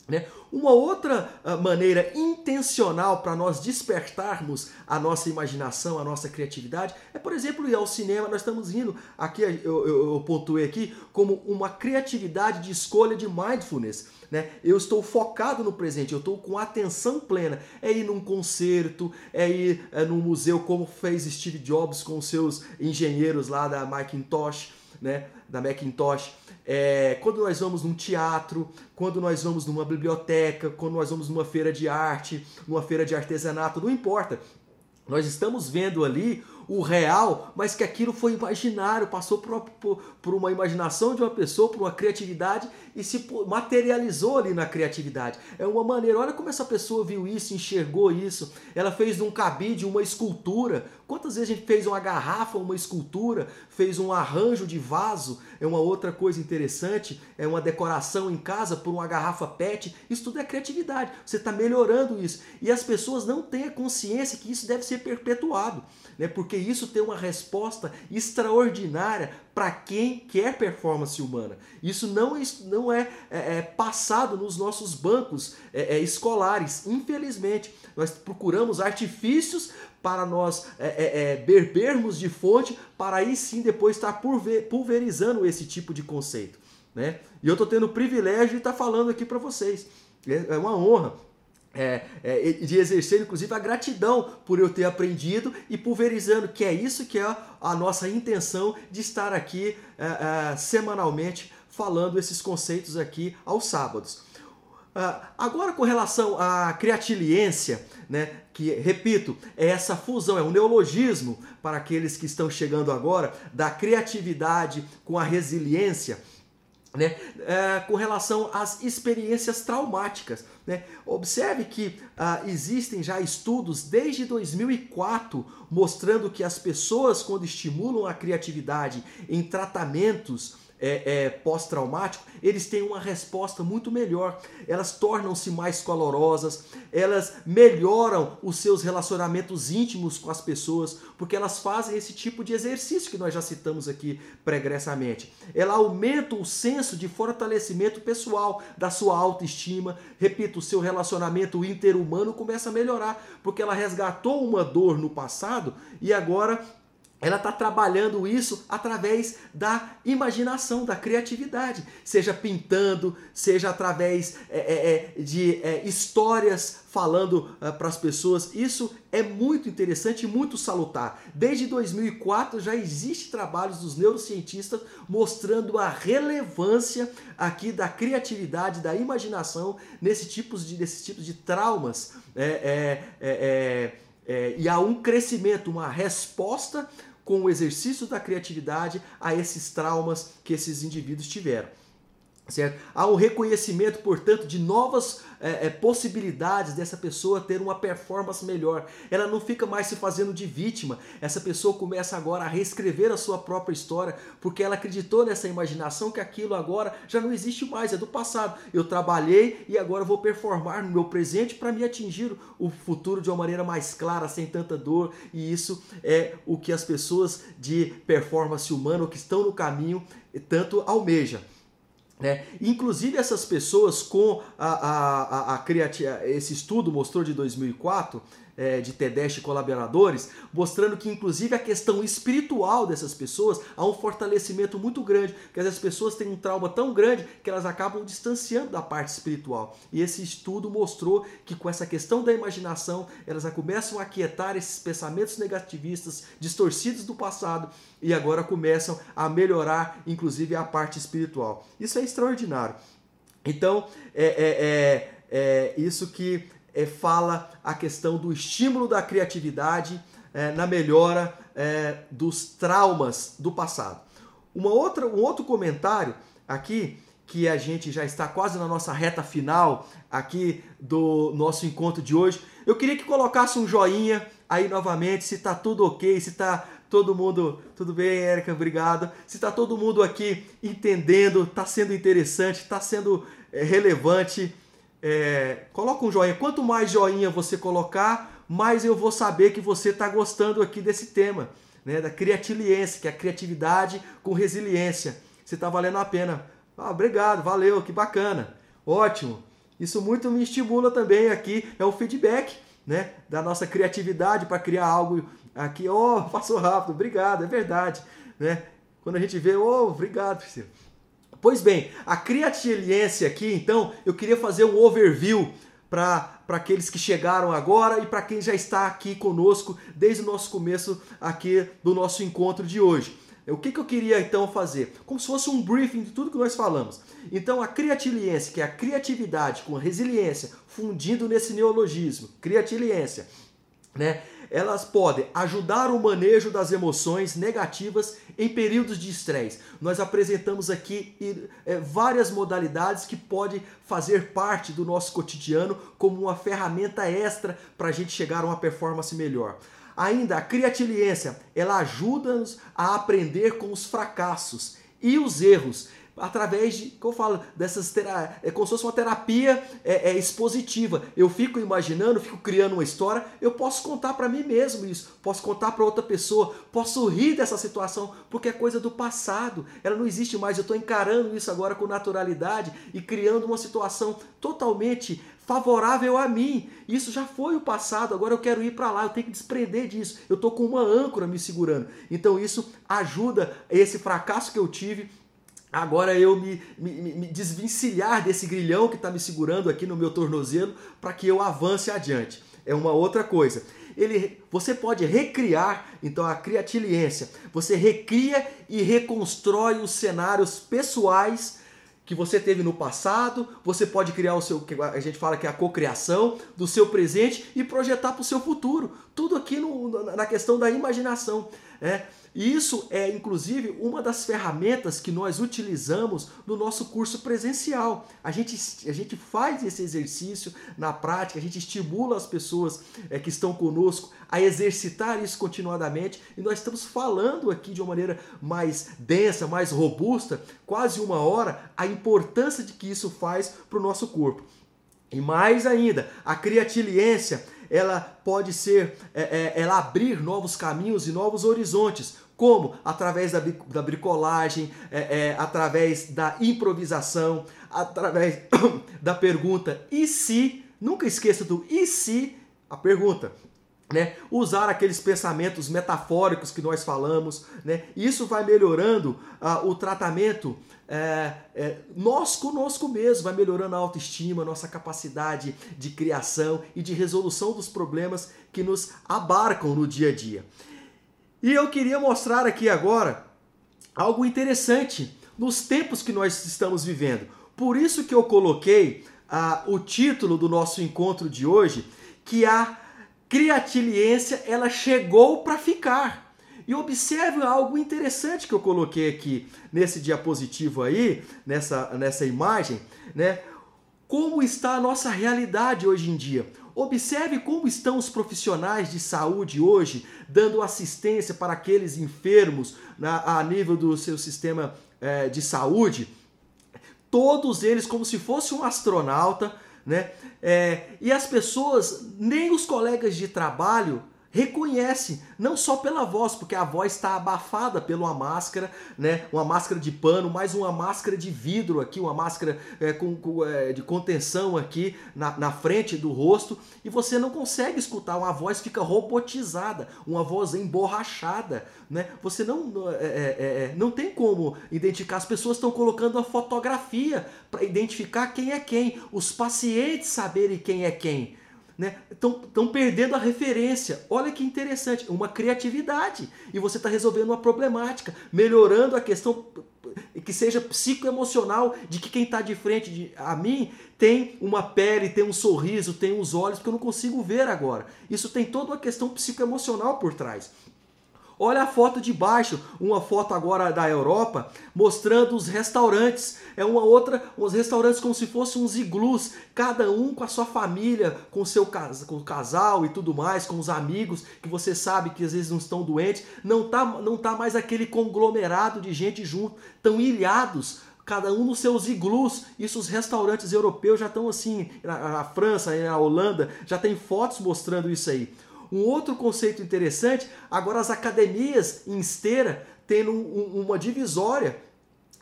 Speaker 1: Né? Uma outra uh, maneira intencional para nós despertarmos a nossa imaginação, a nossa criatividade, é, por exemplo, ir ao cinema. Nós estamos indo, aqui eu, eu, eu pontuei aqui, como uma criatividade de escolha de mindfulness. Né? Eu estou focado no presente, eu estou com atenção plena. É ir num concerto, é ir é, num museu, como fez Steve Jobs com seus engenheiros lá da Macintosh né, da Macintosh, é, quando nós vamos num teatro, quando nós vamos numa biblioteca, quando nós vamos numa feira de arte, numa feira de artesanato, não importa. Nós estamos vendo ali o real, mas que aquilo foi imaginário, passou por, por, por, uma imaginação de uma pessoa, por uma criatividade e se materializou ali na criatividade. É uma maneira, olha como essa pessoa viu isso, enxergou isso. Ela fez de um cabide uma escultura. Quantas vezes a gente fez uma garrafa, uma escultura, fez um arranjo de vaso? É uma outra coisa interessante, é uma decoração em casa por uma garrafa PET. Isso tudo é criatividade. Você está melhorando isso. E as pessoas não têm a consciência que isso deve ser perpetuado né? porque isso tem uma resposta extraordinária para quem quer performance humana. Isso não, não é, é, é passado nos nossos bancos é, é, escolares, infelizmente. Nós procuramos artifícios para nós é, é, é, bebermos de fonte, para aí sim depois estar pulverizando esse tipo de conceito. Né? E eu estou tendo o privilégio de estar falando aqui para vocês. É uma honra é, é, de exercer inclusive a gratidão por eu ter aprendido e pulverizando, que é isso que é a nossa intenção de estar aqui é, é, semanalmente falando esses conceitos aqui aos sábados. Ah, agora com relação à criatiliência, né, que, repito, é essa fusão, é um neologismo para aqueles que estão chegando agora, da criatividade com a resiliência, né, é, com relação às experiências traumáticas. Né? Observe que ah, existem já estudos desde 2004 mostrando que as pessoas, quando estimulam a criatividade em tratamentos é, é, pós-traumático, eles têm uma resposta muito melhor. Elas tornam-se mais colorosas, elas melhoram os seus relacionamentos íntimos com as pessoas, porque elas fazem esse tipo de exercício que nós já citamos aqui pregressamente. Ela aumenta o senso de fortalecimento pessoal da sua autoestima. Repito, o seu relacionamento interhumano começa a melhorar, porque ela resgatou uma dor no passado e agora ela está trabalhando isso através da imaginação, da criatividade, seja pintando, seja através é, é, é de é, histórias falando uh, para as pessoas. Isso é muito interessante e muito salutar. Desde 2004 já existe trabalhos dos neurocientistas mostrando a relevância aqui da criatividade, da imaginação nesse tipos de, nesses tipos de traumas. É, é, é, e há um crescimento, uma resposta com o exercício da criatividade a esses traumas que esses indivíduos tiveram. Certo? Há um reconhecimento, portanto, de novas é, é, possibilidades dessa pessoa ter uma performance melhor. Ela não fica mais se fazendo de vítima. Essa pessoa começa agora a reescrever a sua própria história, porque ela acreditou nessa imaginação que aquilo agora já não existe mais, é do passado. Eu trabalhei e agora vou performar no meu presente para me atingir o futuro de uma maneira mais clara, sem tanta dor. E isso é o que as pessoas de performance humana, que estão no caminho, tanto almejam. Né? Inclusive essas pessoas com a, a, a, a esse estudo mostrou de 2004 é, de Tedeschi e colaboradores, mostrando que inclusive a questão espiritual dessas pessoas há um fortalecimento muito grande, que as pessoas têm um trauma tão grande que elas acabam distanciando da parte espiritual. E esse estudo mostrou que com essa questão da imaginação, elas começam a aquietar esses pensamentos negativistas distorcidos do passado e agora começam a melhorar, inclusive, a parte espiritual. Isso é extraordinário. Então, é, é, é, é isso que é, fala a questão do estímulo da criatividade é, na melhora é, dos traumas do passado. Uma outra, um outro comentário aqui, que a gente já está quase na nossa reta final aqui do nosso encontro de hoje. Eu queria que colocasse um joinha aí novamente, se está tudo ok, se está todo mundo. Tudo bem, Érica? Obrigado. Se está todo mundo aqui entendendo, está sendo interessante, está sendo é, relevante é, coloca um joinha. Quanto mais joinha você colocar, mais eu vou saber que você está gostando aqui desse tema, né? Da criatiliência, que é a criatividade com resiliência. Você está valendo a pena. Ah, obrigado, valeu, que bacana. Ótimo. Isso muito me estimula também aqui, é o feedback, né? Da nossa criatividade para criar algo aqui. Oh, passou rápido, obrigado, é verdade, né? Quando a gente vê, oh, obrigado, Priscila. Pois bem, a criatiliência aqui, então, eu queria fazer um overview para aqueles que chegaram agora e para quem já está aqui conosco desde o nosso começo aqui do nosso encontro de hoje. O que, que eu queria então fazer? Como se fosse um briefing de tudo que nós falamos. Então, a criatiliência, que é a criatividade com a resiliência, fundindo nesse neologismo, criatiliência, né? Elas podem ajudar o manejo das emoções negativas em períodos de estresse. Nós apresentamos aqui é, várias modalidades que podem fazer parte do nosso cotidiano como uma ferramenta extra para a gente chegar a uma performance melhor. Ainda a criatiliência, ela ajuda-nos a aprender com os fracassos e os erros através de, que eu falo, dessas terapia, é como se fosse uma terapia é, é, expositiva. Eu fico imaginando, fico criando uma história, eu posso contar para mim mesmo isso, posso contar para outra pessoa, posso rir dessa situação, porque é coisa do passado, ela não existe mais. Eu estou encarando isso agora com naturalidade e criando uma situação totalmente favorável a mim. Isso já foi o passado, agora eu quero ir para lá, eu tenho que desprender disso. Eu estou com uma âncora me segurando. Então isso ajuda esse fracasso que eu tive Agora eu me, me, me desse grilhão que está me segurando aqui no meu tornozelo para que eu avance adiante. É uma outra coisa. Ele, você pode recriar, então a criatiliência, você recria e reconstrói os cenários pessoais que você teve no passado, você pode criar o seu, a gente fala que é a cocriação do seu presente e projetar para o seu futuro. Tudo aqui no, na questão da imaginação. É. E isso é, inclusive, uma das ferramentas que nós utilizamos no nosso curso presencial. A gente, a gente faz esse exercício na prática, a gente estimula as pessoas é, que estão conosco a exercitar isso continuadamente e nós estamos falando aqui de uma maneira mais densa, mais robusta, quase uma hora, a importância de que isso faz para o nosso corpo. E mais ainda, a criatiliência ela pode ser, é, é, ela abrir novos caminhos e novos horizontes. Como? Através da, da bricolagem, é, é, através da improvisação, através da pergunta e se, nunca esqueça do e se, a pergunta. Né? Usar aqueles pensamentos metafóricos que nós falamos, né? Isso vai melhorando uh, o tratamento é, é, nós conosco mesmo, vai melhorando a autoestima, nossa capacidade de criação e de resolução dos problemas que nos abarcam no dia a dia. E eu queria mostrar aqui agora algo interessante nos tempos que nós estamos vivendo. Por isso que eu coloquei ah, o título do nosso encontro de hoje, que a criatiliência ela chegou para ficar. E observe algo interessante que eu coloquei aqui nesse diapositivo aí, nessa, nessa imagem, né? Como está a nossa realidade hoje em dia? Observe como estão os profissionais de saúde hoje, dando assistência para aqueles enfermos na, a nível do seu sistema é, de saúde. Todos eles, como se fosse um astronauta, né? É, e as pessoas, nem os colegas de trabalho, reconhece, não só pela voz, porque a voz está abafada pela máscara, né? Uma máscara de pano, mais uma máscara de vidro aqui, uma máscara é, com, com é, de contenção aqui na, na frente do rosto, e você não consegue escutar, uma voz fica robotizada, uma voz emborrachada, né? Você não, é, é, é, é não tem como identificar, as pessoas estão colocando a fotografia para identificar quem é quem, os pacientes saberem quem é quem estão né? perdendo a referência. Olha que interessante, uma criatividade. E você está resolvendo uma problemática, melhorando a questão que seja psicoemocional de que quem está de frente de, a mim tem uma pele, tem um sorriso, tem uns olhos que eu não consigo ver agora. Isso tem toda uma questão psicoemocional por trás. Olha a foto de baixo, uma foto agora da Europa, mostrando os restaurantes. É uma outra, os restaurantes como se fossem uns iglus, cada um com a sua família, com seu com o casal e tudo mais, com os amigos, que você sabe que às vezes não estão doentes. Não tá, não tá mais aquele conglomerado de gente junto, tão ilhados cada um nos seus iglus. Isso os restaurantes europeus já estão assim, na França, na Holanda, já tem fotos mostrando isso aí. Um outro conceito interessante, agora as academias em esteira tendo um, uma divisória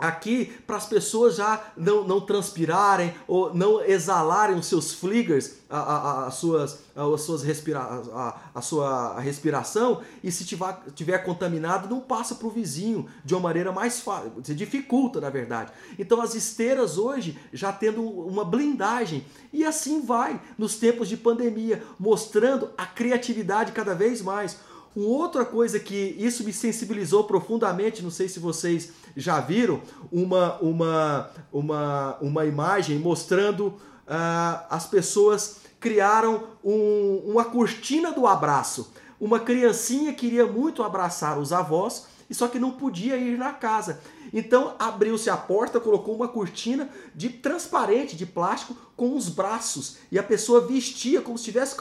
Speaker 1: aqui para as pessoas já não, não transpirarem ou não exalarem os seus fliggers, a, a, suas, as suas respira, a, a sua respiração e se tiver, tiver contaminado não passa para o vizinho de uma maneira mais fácil, se dificulta na verdade. Então as esteiras hoje já tendo uma blindagem e assim vai nos tempos de pandemia, mostrando a criatividade cada vez mais. Uma outra coisa que isso me sensibilizou profundamente, não sei se vocês já viram, uma, uma, uma, uma imagem mostrando uh, as pessoas criaram um, uma cortina do abraço. Uma criancinha queria muito abraçar os avós, e só que não podia ir na casa. Então abriu-se a porta, colocou uma cortina de transparente, de plástico, com os braços. E a pessoa vestia como se estivesse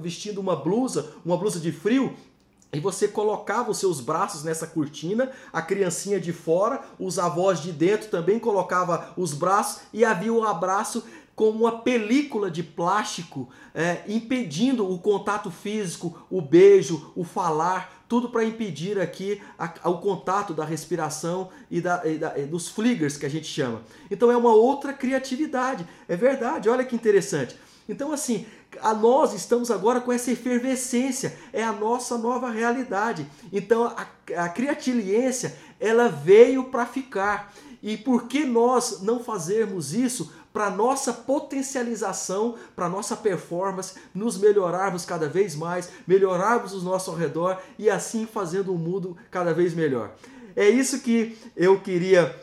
Speaker 1: vestindo uma blusa, uma blusa de frio, e você colocava os seus braços nessa cortina, a criancinha de fora, os avós de dentro também colocava os braços e havia um abraço como uma película de plástico é, impedindo o contato físico, o beijo, o falar, tudo para impedir aqui a, o contato da respiração e, da, e, da, e dos fliggers que a gente chama. Então é uma outra criatividade. É verdade, olha que interessante. Então, assim, a nós estamos agora com essa efervescência, é a nossa nova realidade. Então, a, a criatiliência, ela veio para ficar. E por que nós não fazermos isso para nossa potencialização, para nossa performance, nos melhorarmos cada vez mais, melhorarmos o nosso ao redor e assim fazendo o mundo cada vez melhor? É isso que eu queria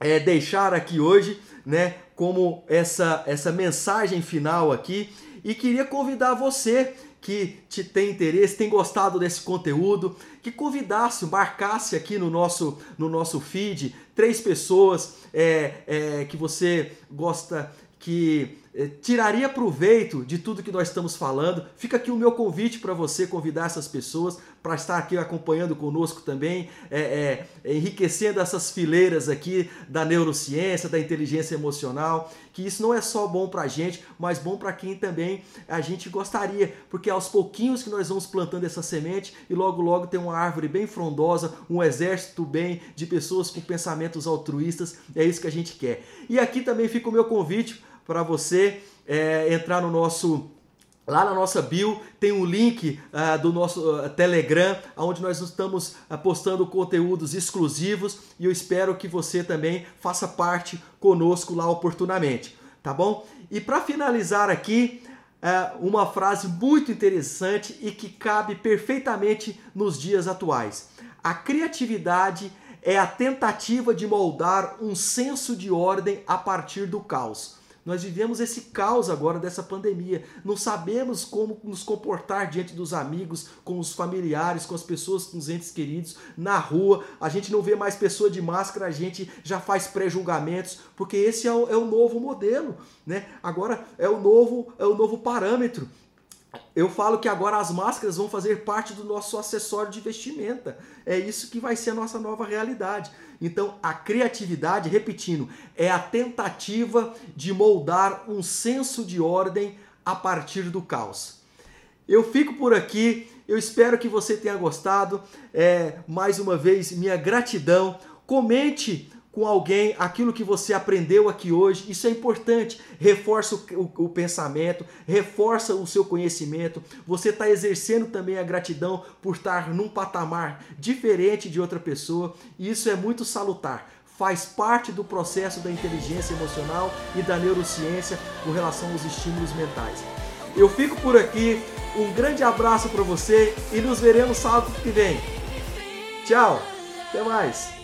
Speaker 1: é, deixar aqui hoje, né, como essa, essa mensagem final aqui. E queria convidar você que te tem interesse, tem gostado desse conteúdo, que convidasse, marcasse aqui no nosso, no nosso feed três pessoas é, é, que você gosta que eh, tiraria proveito de tudo que nós estamos falando. Fica aqui o meu convite para você convidar essas pessoas para estar aqui acompanhando conosco também, é, é, enriquecendo essas fileiras aqui da neurociência, da inteligência emocional, que isso não é só bom para a gente, mas bom para quem também a gente gostaria, porque aos pouquinhos que nós vamos plantando essa semente e logo logo tem uma árvore bem frondosa, um exército bem de pessoas com pensamentos altruístas, é isso que a gente quer. E aqui também fica o meu convite para você é, entrar no nosso Lá na nossa bio tem um link uh, do nosso uh, Telegram, onde nós estamos uh, postando conteúdos exclusivos e eu espero que você também faça parte conosco lá oportunamente, tá bom? E para finalizar aqui, uma frase muito interessante e que cabe perfeitamente nos dias atuais. A criatividade é a tentativa de moldar um senso de ordem a partir do caos. Nós vivemos esse caos agora dessa pandemia. Não sabemos como nos comportar diante dos amigos, com os familiares, com as pessoas, com os entes queridos, na rua. A gente não vê mais pessoa de máscara, a gente já faz pré-julgamentos, porque esse é o, é o novo modelo, né? Agora é o novo, é o novo parâmetro. Eu falo que agora as máscaras vão fazer parte do nosso acessório de vestimenta. É isso que vai ser a nossa nova realidade. Então, a criatividade, repetindo, é a tentativa de moldar um senso de ordem a partir do caos. Eu fico por aqui. Eu espero que você tenha gostado. É, mais uma vez, minha gratidão. Comente com alguém aquilo que você aprendeu aqui hoje. Isso é importante. Reforça o, o, o pensamento, reforça o seu conhecimento. Você está exercendo também a gratidão por estar num patamar diferente de outra pessoa. E isso é muito salutar. Faz parte do processo da inteligência emocional e da neurociência com relação aos estímulos mentais. Eu fico por aqui. Um grande abraço para você e nos veremos sábado que vem. Tchau. Até mais.